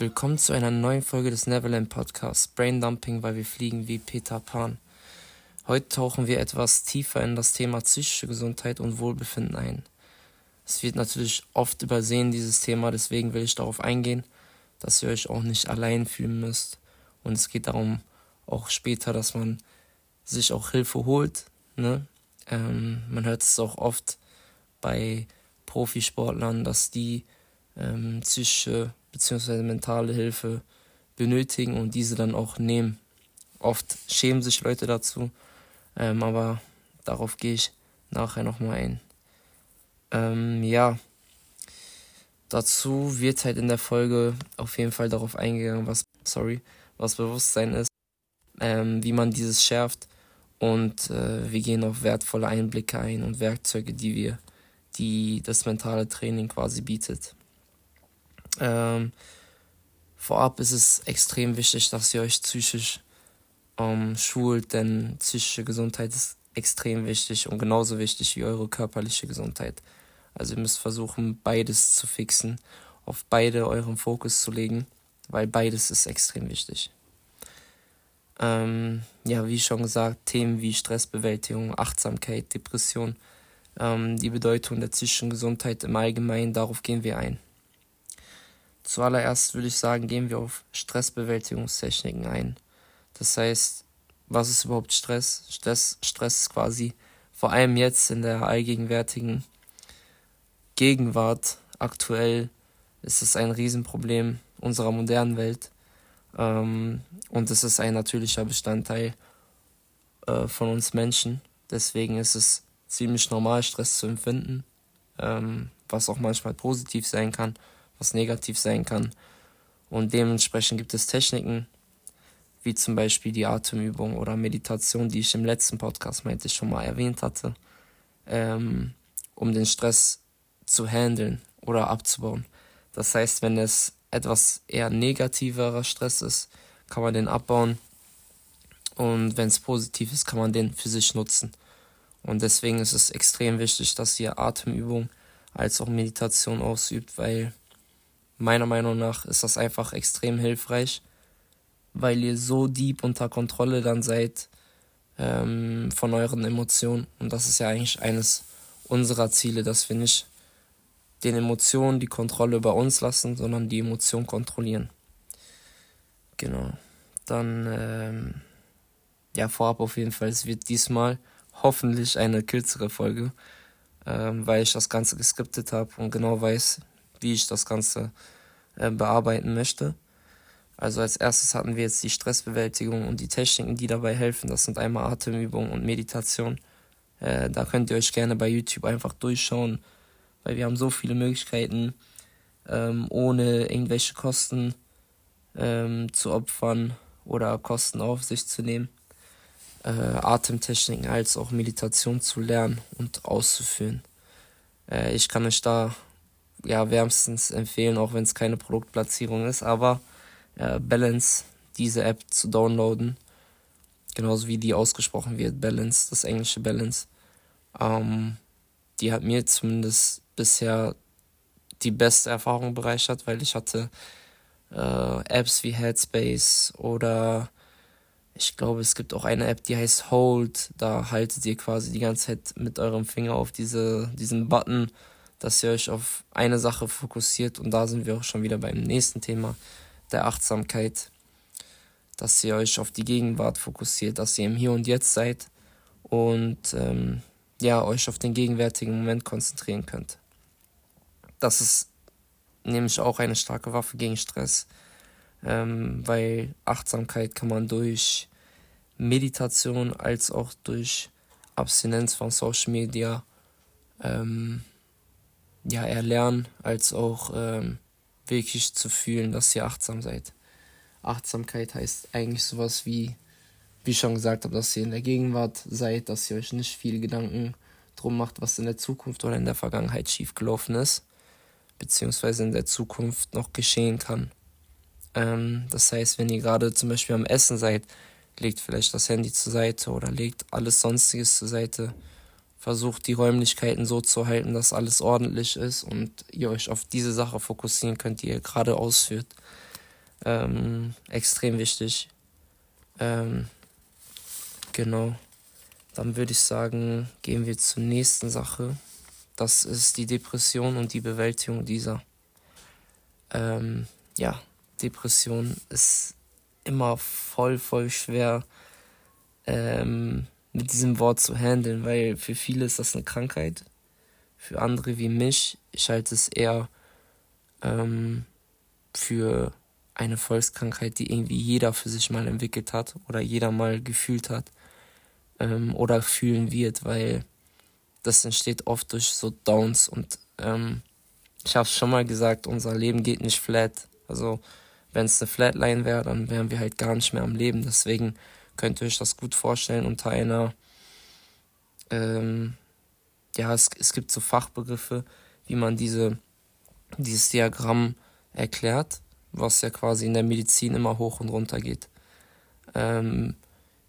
Willkommen zu einer neuen Folge des Neverland Podcasts Brain Dumping, weil wir fliegen wie Peter Pan. Heute tauchen wir etwas tiefer in das Thema psychische Gesundheit und Wohlbefinden ein. Es wird natürlich oft übersehen, dieses Thema, deswegen will ich darauf eingehen, dass ihr euch auch nicht allein fühlen müsst. Und es geht darum, auch später, dass man sich auch Hilfe holt. Ne? Ähm, man hört es auch oft bei Profisportlern, dass die ähm, psychische bzw. mentale Hilfe benötigen und diese dann auch nehmen. Oft schämen sich Leute dazu, ähm, aber darauf gehe ich nachher nochmal ein. Ähm, ja, dazu wird halt in der Folge auf jeden Fall darauf eingegangen, was, sorry, was Bewusstsein ist, ähm, wie man dieses schärft und äh, wir gehen auf wertvolle Einblicke ein und Werkzeuge, die wir, die das mentale Training quasi bietet. Ähm, vorab ist es extrem wichtig, dass ihr euch psychisch ähm, schult, denn psychische Gesundheit ist extrem wichtig und genauso wichtig wie eure körperliche Gesundheit. Also ihr müsst versuchen, beides zu fixen, auf beide euren Fokus zu legen, weil beides ist extrem wichtig. Ähm, ja, wie schon gesagt, Themen wie Stressbewältigung, Achtsamkeit, Depression, ähm, die Bedeutung der psychischen Gesundheit im Allgemeinen, darauf gehen wir ein. Zuallererst würde ich sagen, gehen wir auf Stressbewältigungstechniken ein. Das heißt, was ist überhaupt Stress? Stress, Stress ist quasi vor allem jetzt in der allgegenwärtigen Gegenwart aktuell ist es ein Riesenproblem unserer modernen Welt. Ähm, und es ist ein natürlicher Bestandteil äh, von uns Menschen. Deswegen ist es ziemlich normal, Stress zu empfinden, ähm, was auch manchmal positiv sein kann was negativ sein kann. Und dementsprechend gibt es Techniken, wie zum Beispiel die Atemübung oder Meditation, die ich im letzten Podcast meinte, schon mal erwähnt hatte, ähm, um den Stress zu handeln oder abzubauen. Das heißt, wenn es etwas eher negativerer Stress ist, kann man den abbauen. Und wenn es positiv ist, kann man den für sich nutzen. Und deswegen ist es extrem wichtig, dass ihr Atemübung als auch Meditation ausübt, weil Meiner Meinung nach ist das einfach extrem hilfreich, weil ihr so deep unter Kontrolle dann seid ähm, von euren Emotionen. Und das ist ja eigentlich eines unserer Ziele, dass wir nicht den Emotionen die Kontrolle über uns lassen, sondern die Emotionen kontrollieren. Genau. Dann, ähm, ja, vorab auf jeden Fall, es wird diesmal hoffentlich eine kürzere Folge, ähm, weil ich das Ganze geskriptet habe und genau weiß, wie ich das Ganze äh, bearbeiten möchte. Also als erstes hatten wir jetzt die Stressbewältigung und die Techniken, die dabei helfen. Das sind einmal Atemübungen und Meditation. Äh, da könnt ihr euch gerne bei YouTube einfach durchschauen, weil wir haben so viele Möglichkeiten, ähm, ohne irgendwelche Kosten ähm, zu opfern oder Kosten auf sich zu nehmen. Äh, Atemtechniken als auch Meditation zu lernen und auszuführen. Äh, ich kann euch da ja, wärmstens empfehlen, auch wenn es keine Produktplatzierung ist, aber äh, Balance, diese App zu downloaden, genauso wie die ausgesprochen wird, Balance, das englische Balance, ähm, die hat mir zumindest bisher die beste Erfahrung bereichert, weil ich hatte äh, Apps wie Headspace oder ich glaube, es gibt auch eine App, die heißt Hold. Da haltet ihr quasi die ganze Zeit mit eurem Finger auf diese, diesen Button dass ihr euch auf eine Sache fokussiert und da sind wir auch schon wieder beim nächsten Thema der Achtsamkeit, dass ihr euch auf die Gegenwart fokussiert, dass ihr im Hier und Jetzt seid und ähm, ja, euch auf den gegenwärtigen Moment konzentrieren könnt. Das ist nämlich auch eine starke Waffe gegen Stress, ähm, weil Achtsamkeit kann man durch Meditation als auch durch Abstinenz von Social Media ähm, ja, erlernen, als auch ähm, wirklich zu fühlen, dass ihr achtsam seid. Achtsamkeit heißt eigentlich sowas wie, wie ich schon gesagt habe, dass ihr in der Gegenwart seid, dass ihr euch nicht viele Gedanken drum macht, was in der Zukunft oder in der Vergangenheit schiefgelaufen ist, beziehungsweise in der Zukunft noch geschehen kann. Ähm, das heißt, wenn ihr gerade zum Beispiel am Essen seid, legt vielleicht das Handy zur Seite oder legt alles Sonstiges zur Seite versucht die Räumlichkeiten so zu halten, dass alles ordentlich ist und ihr euch auf diese Sache fokussieren könnt, die ihr gerade ausführt. Ähm, extrem wichtig. Ähm, genau. Dann würde ich sagen, gehen wir zur nächsten Sache. Das ist die Depression und die Bewältigung dieser. Ähm, ja, Depression ist immer voll, voll schwer ähm, mit diesem Wort zu handeln, weil für viele ist das eine Krankheit. Für andere wie mich, ich halte es eher ähm, für eine Volkskrankheit, die irgendwie jeder für sich mal entwickelt hat oder jeder mal gefühlt hat ähm, oder fühlen wird, weil das entsteht oft durch so Downs und ähm, ich habe es schon mal gesagt, unser Leben geht nicht flat. Also wenn es eine Flatline wäre, dann wären wir halt gar nicht mehr am Leben. Deswegen könnt ihr euch das gut vorstellen unter einer, ähm, ja, es, es gibt so Fachbegriffe, wie man diese, dieses Diagramm erklärt, was ja quasi in der Medizin immer hoch und runter geht. Ähm,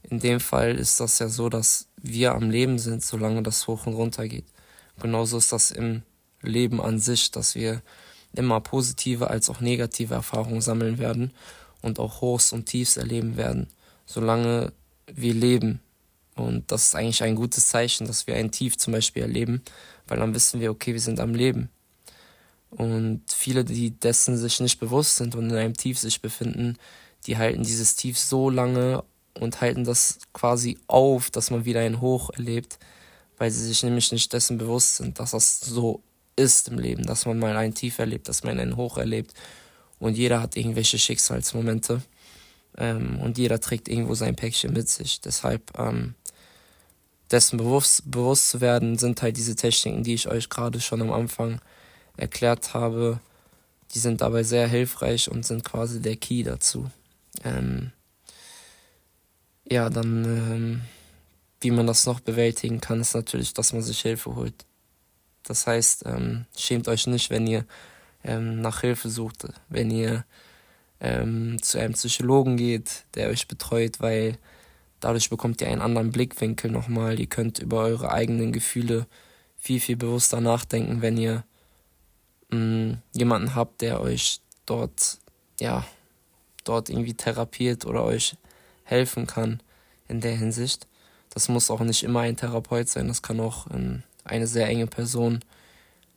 in dem Fall ist das ja so, dass wir am Leben sind, solange das hoch und runter geht. Genauso ist das im Leben an sich, dass wir immer positive als auch negative Erfahrungen sammeln werden und auch Hochs und Tiefs erleben werden, solange wir leben. Und das ist eigentlich ein gutes Zeichen, dass wir ein Tief zum Beispiel erleben, weil dann wissen wir, okay, wir sind am Leben. Und viele, die dessen sich nicht bewusst sind und in einem Tief sich befinden, die halten dieses Tief so lange und halten das quasi auf, dass man wieder ein Hoch erlebt, weil sie sich nämlich nicht dessen bewusst sind, dass das so ist im Leben, dass man mal ein Tief erlebt, dass man ein Hoch erlebt. Und jeder hat irgendwelche Schicksalsmomente. Ähm, und jeder trägt irgendwo sein Päckchen mit sich. Deshalb ähm, dessen bewusst, bewusst zu werden, sind halt diese Techniken, die ich euch gerade schon am Anfang erklärt habe. Die sind dabei sehr hilfreich und sind quasi der Key dazu. Ähm, ja, dann, ähm, wie man das noch bewältigen kann, ist natürlich, dass man sich Hilfe holt. Das heißt, ähm, schämt euch nicht, wenn ihr ähm, nach Hilfe sucht, wenn ihr ähm, zu einem Psychologen geht, der euch betreut, weil dadurch bekommt ihr einen anderen Blickwinkel nochmal. Ihr könnt über eure eigenen Gefühle viel, viel bewusster nachdenken, wenn ihr mh, mm, jemanden habt, der euch dort, ja, dort irgendwie therapiert oder euch helfen kann in der Hinsicht. Das muss auch nicht immer ein Therapeut sein, das kann auch ein eine sehr enge Person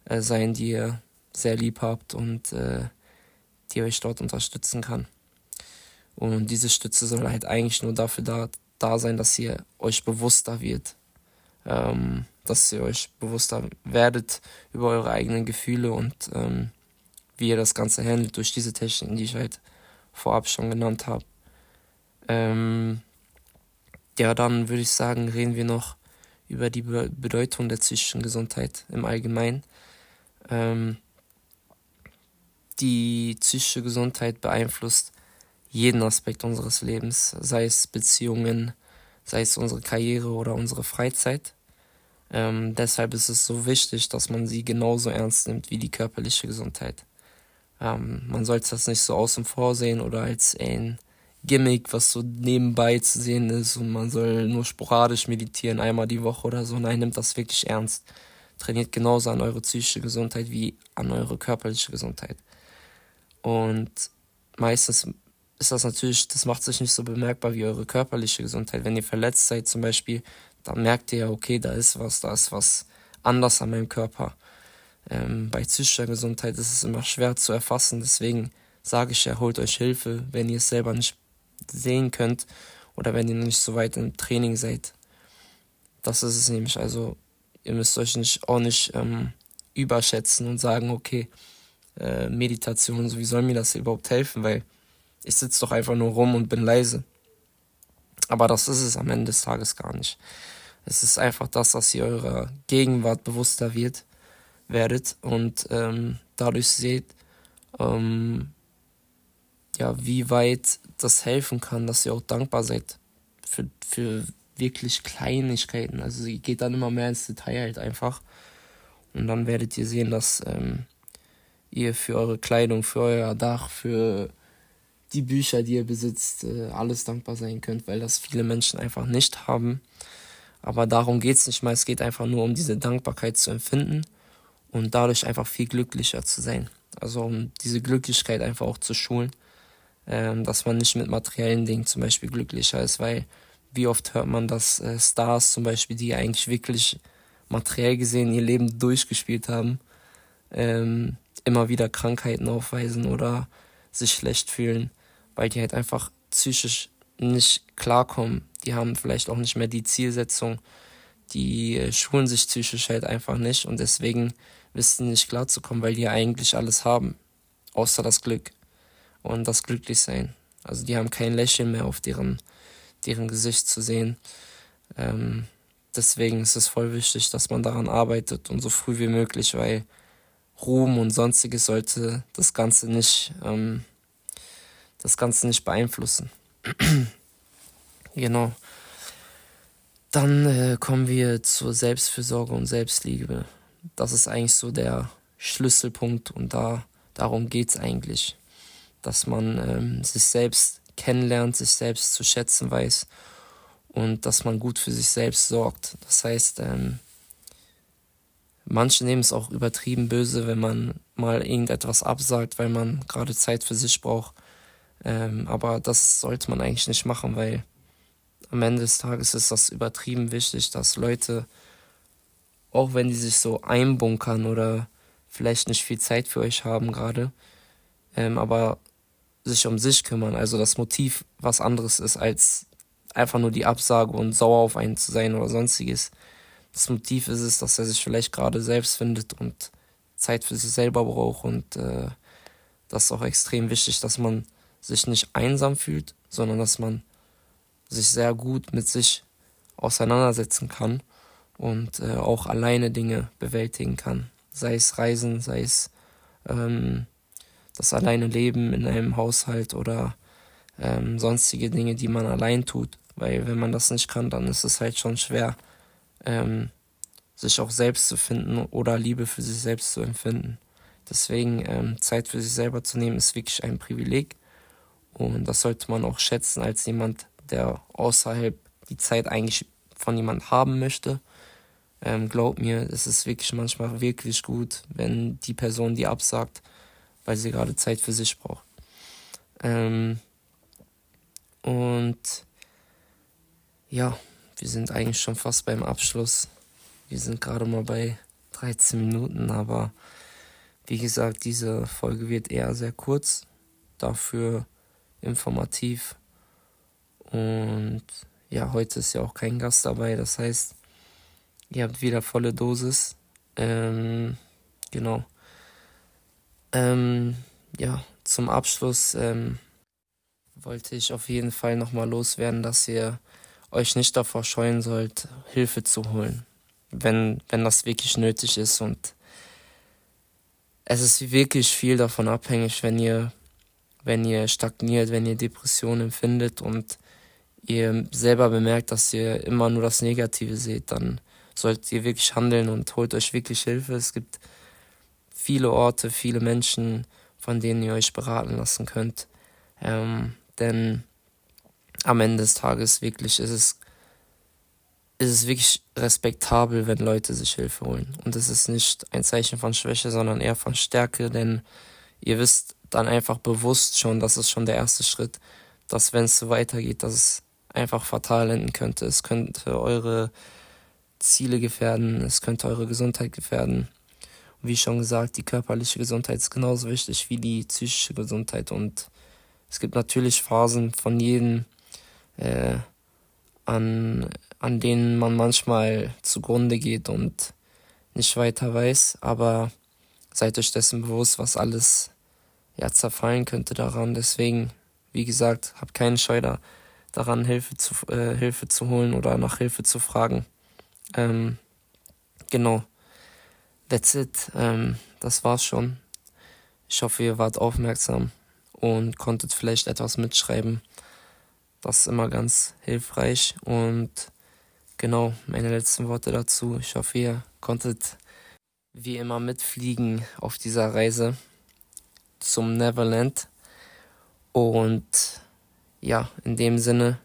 äh, sein, die ihr sehr lieb habt und äh, die euch dort unterstützen kann. Und diese Stütze soll halt eigentlich nur dafür da, da sein, dass ihr euch bewusster wird. Ähm, dass ihr euch bewusster werdet über eure eigenen Gefühle und ähm, wie ihr das Ganze handelt durch diese Techniken, die ich halt vorab schon genannt habe. Ähm, ja, dann würde ich sagen, reden wir noch über die Be Bedeutung der psychischen Gesundheit im Allgemeinen. Ähm, die psychische Gesundheit beeinflusst jeden Aspekt unseres Lebens, sei es Beziehungen, sei es unsere Karriere oder unsere Freizeit. Ähm, deshalb ist es so wichtig, dass man sie genauso ernst nimmt wie die körperliche Gesundheit. Ähm, man sollte das nicht so außen vor sehen oder als ein Gimmick, was so nebenbei zu sehen ist und man soll nur sporadisch meditieren, einmal die Woche oder so. Nein, nimmt das wirklich ernst. Trainiert genauso an eure psychische Gesundheit wie an eure körperliche Gesundheit. Und meistens ist das natürlich, das macht sich nicht so bemerkbar wie eure körperliche Gesundheit. Wenn ihr verletzt seid zum Beispiel, dann merkt ihr ja, okay, da ist was, da ist was anders an meinem Körper. Ähm, bei psychischer Gesundheit ist es immer schwer zu erfassen, deswegen sage ich ja, holt euch Hilfe, wenn ihr es selber nicht sehen könnt oder wenn ihr noch nicht so weit im Training seid. Das ist es nämlich. Also ihr müsst euch nicht auch nicht ähm, überschätzen und sagen, okay, äh, Meditation, so wie soll mir das überhaupt helfen, weil ich sitze doch einfach nur rum und bin leise. Aber das ist es am Ende des Tages gar nicht. Es ist einfach das, dass ihr eurer Gegenwart bewusster wird, werdet und ähm, dadurch seht, ähm, ja, wie weit das helfen kann, dass ihr auch dankbar seid für, für wirklich Kleinigkeiten. Also ihr geht dann immer mehr ins Detail halt einfach. Und dann werdet ihr sehen, dass ähm, ihr für eure Kleidung, für euer Dach, für die Bücher, die ihr besitzt, äh, alles dankbar sein könnt, weil das viele Menschen einfach nicht haben. Aber darum geht es nicht mal. Es geht einfach nur um diese Dankbarkeit zu empfinden und dadurch einfach viel glücklicher zu sein. Also um diese Glücklichkeit einfach auch zu schulen ähm, dass man nicht mit materiellen Dingen zum Beispiel glücklicher ist, weil wie oft hört man, dass äh, Stars zum Beispiel, die eigentlich wirklich materiell gesehen ihr Leben durchgespielt haben, ähm, immer wieder Krankheiten aufweisen oder sich schlecht fühlen, weil die halt einfach psychisch nicht klarkommen. Die haben vielleicht auch nicht mehr die Zielsetzung, die äh, schulen sich psychisch halt einfach nicht und deswegen wissen nicht klarzukommen, weil die eigentlich alles haben, außer das Glück und das Glücklichsein. Also die haben kein Lächeln mehr auf deren, deren Gesicht zu sehen. Ähm, deswegen ist es voll wichtig, dass man daran arbeitet und so früh wie möglich, weil Ruhm und sonstiges sollte das Ganze nicht, ähm, das Ganze nicht beeinflussen. genau. Dann äh, kommen wir zur Selbstfürsorge und Selbstliebe. Das ist eigentlich so der Schlüsselpunkt und da darum geht's eigentlich, dass man ähm, sich selbst kennenlernt, sich selbst zu schätzen weiß und dass man gut für sich selbst sorgt. Das heißt, ähm, manche nehmen es auch übertrieben böse, wenn man mal irgendetwas absagt, weil man gerade Zeit für sich braucht. Ähm, aber das sollte man eigentlich nicht machen, weil am Ende des Tages ist das übertrieben wichtig, dass Leute, auch wenn die sich so einbunkern oder vielleicht nicht viel Zeit für euch haben gerade, ähm, aber sich um sich kümmern. Also das Motiv was anderes ist, als einfach nur die Absage und sauer auf einen zu sein oder sonstiges. Das Motiv ist es, dass er sich vielleicht gerade selbst findet und Zeit für sich selber braucht und äh, das ist auch extrem wichtig, dass man sich nicht einsam fühlt, sondern dass man sich sehr gut mit sich auseinandersetzen kann und äh, auch alleine Dinge bewältigen kann. Sei es Reisen, sei es ähm, das alleine Leben in einem Haushalt oder ähm, sonstige Dinge, die man allein tut. Weil wenn man das nicht kann, dann ist es halt schon schwer, ähm, sich auch selbst zu finden oder Liebe für sich selbst zu empfinden. Deswegen ähm, Zeit für sich selber zu nehmen, ist wirklich ein Privileg. Und das sollte man auch schätzen als jemand, der außerhalb die Zeit eigentlich von jemand haben möchte. Ähm, glaub mir, es ist wirklich manchmal wirklich gut, wenn die Person die absagt, weil sie gerade Zeit für sich braucht. Ähm, und ja, wir sind eigentlich schon fast beim Abschluss. Wir sind gerade mal bei 13 Minuten, aber wie gesagt, diese Folge wird eher sehr kurz, dafür informativ und ja, heute ist ja auch kein Gast dabei. Das heißt, ihr habt wieder volle Dosis. Ähm, genau. Ähm, ja, zum Abschluss ähm, wollte ich auf jeden Fall nochmal loswerden, dass ihr euch nicht davor scheuen sollt, Hilfe zu holen, wenn, wenn das wirklich nötig ist. Und es ist wirklich viel davon abhängig, wenn ihr, wenn ihr stagniert, wenn ihr Depressionen empfindet und ihr selber bemerkt, dass ihr immer nur das Negative seht, dann solltet ihr wirklich handeln und holt euch wirklich Hilfe. Es gibt viele Orte, viele Menschen, von denen ihr euch beraten lassen könnt. Ähm, denn am Ende des Tages wirklich ist es, ist es wirklich respektabel, wenn Leute sich Hilfe holen. Und es ist nicht ein Zeichen von Schwäche, sondern eher von Stärke, denn ihr wisst dann einfach bewusst schon, das ist schon der erste Schritt, dass wenn es so weitergeht, dass es einfach fatal enden könnte. Es könnte eure Ziele gefährden, es könnte eure Gesundheit gefährden. Und wie schon gesagt, die körperliche Gesundheit ist genauso wichtig wie die psychische Gesundheit. Und es gibt natürlich Phasen von jedem, äh, an, an denen man manchmal zugrunde geht und nicht weiter weiß. Aber seid euch dessen bewusst, was alles ja zerfallen könnte daran. Deswegen, wie gesagt, habt keine Scheu da daran, Hilfe zu, äh, Hilfe zu holen oder nach Hilfe zu fragen. Ähm, genau. That's it. Ähm, das war's schon. Ich hoffe, ihr wart aufmerksam und konntet vielleicht etwas mitschreiben. Das ist immer ganz hilfreich. Und genau, meine letzten Worte dazu. Ich hoffe, ihr konntet wie immer mitfliegen auf dieser Reise zum Neverland. Und ja, in dem Sinne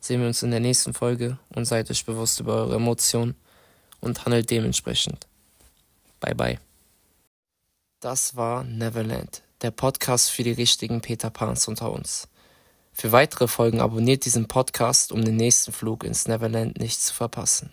sehen wir uns in der nächsten Folge und seid euch bewusst über eure Emotionen und handelt dementsprechend. Bye bye. Das war Neverland, der Podcast für die richtigen Peter Pans unter uns. Für weitere Folgen abonniert diesen Podcast, um den nächsten Flug ins Neverland nicht zu verpassen.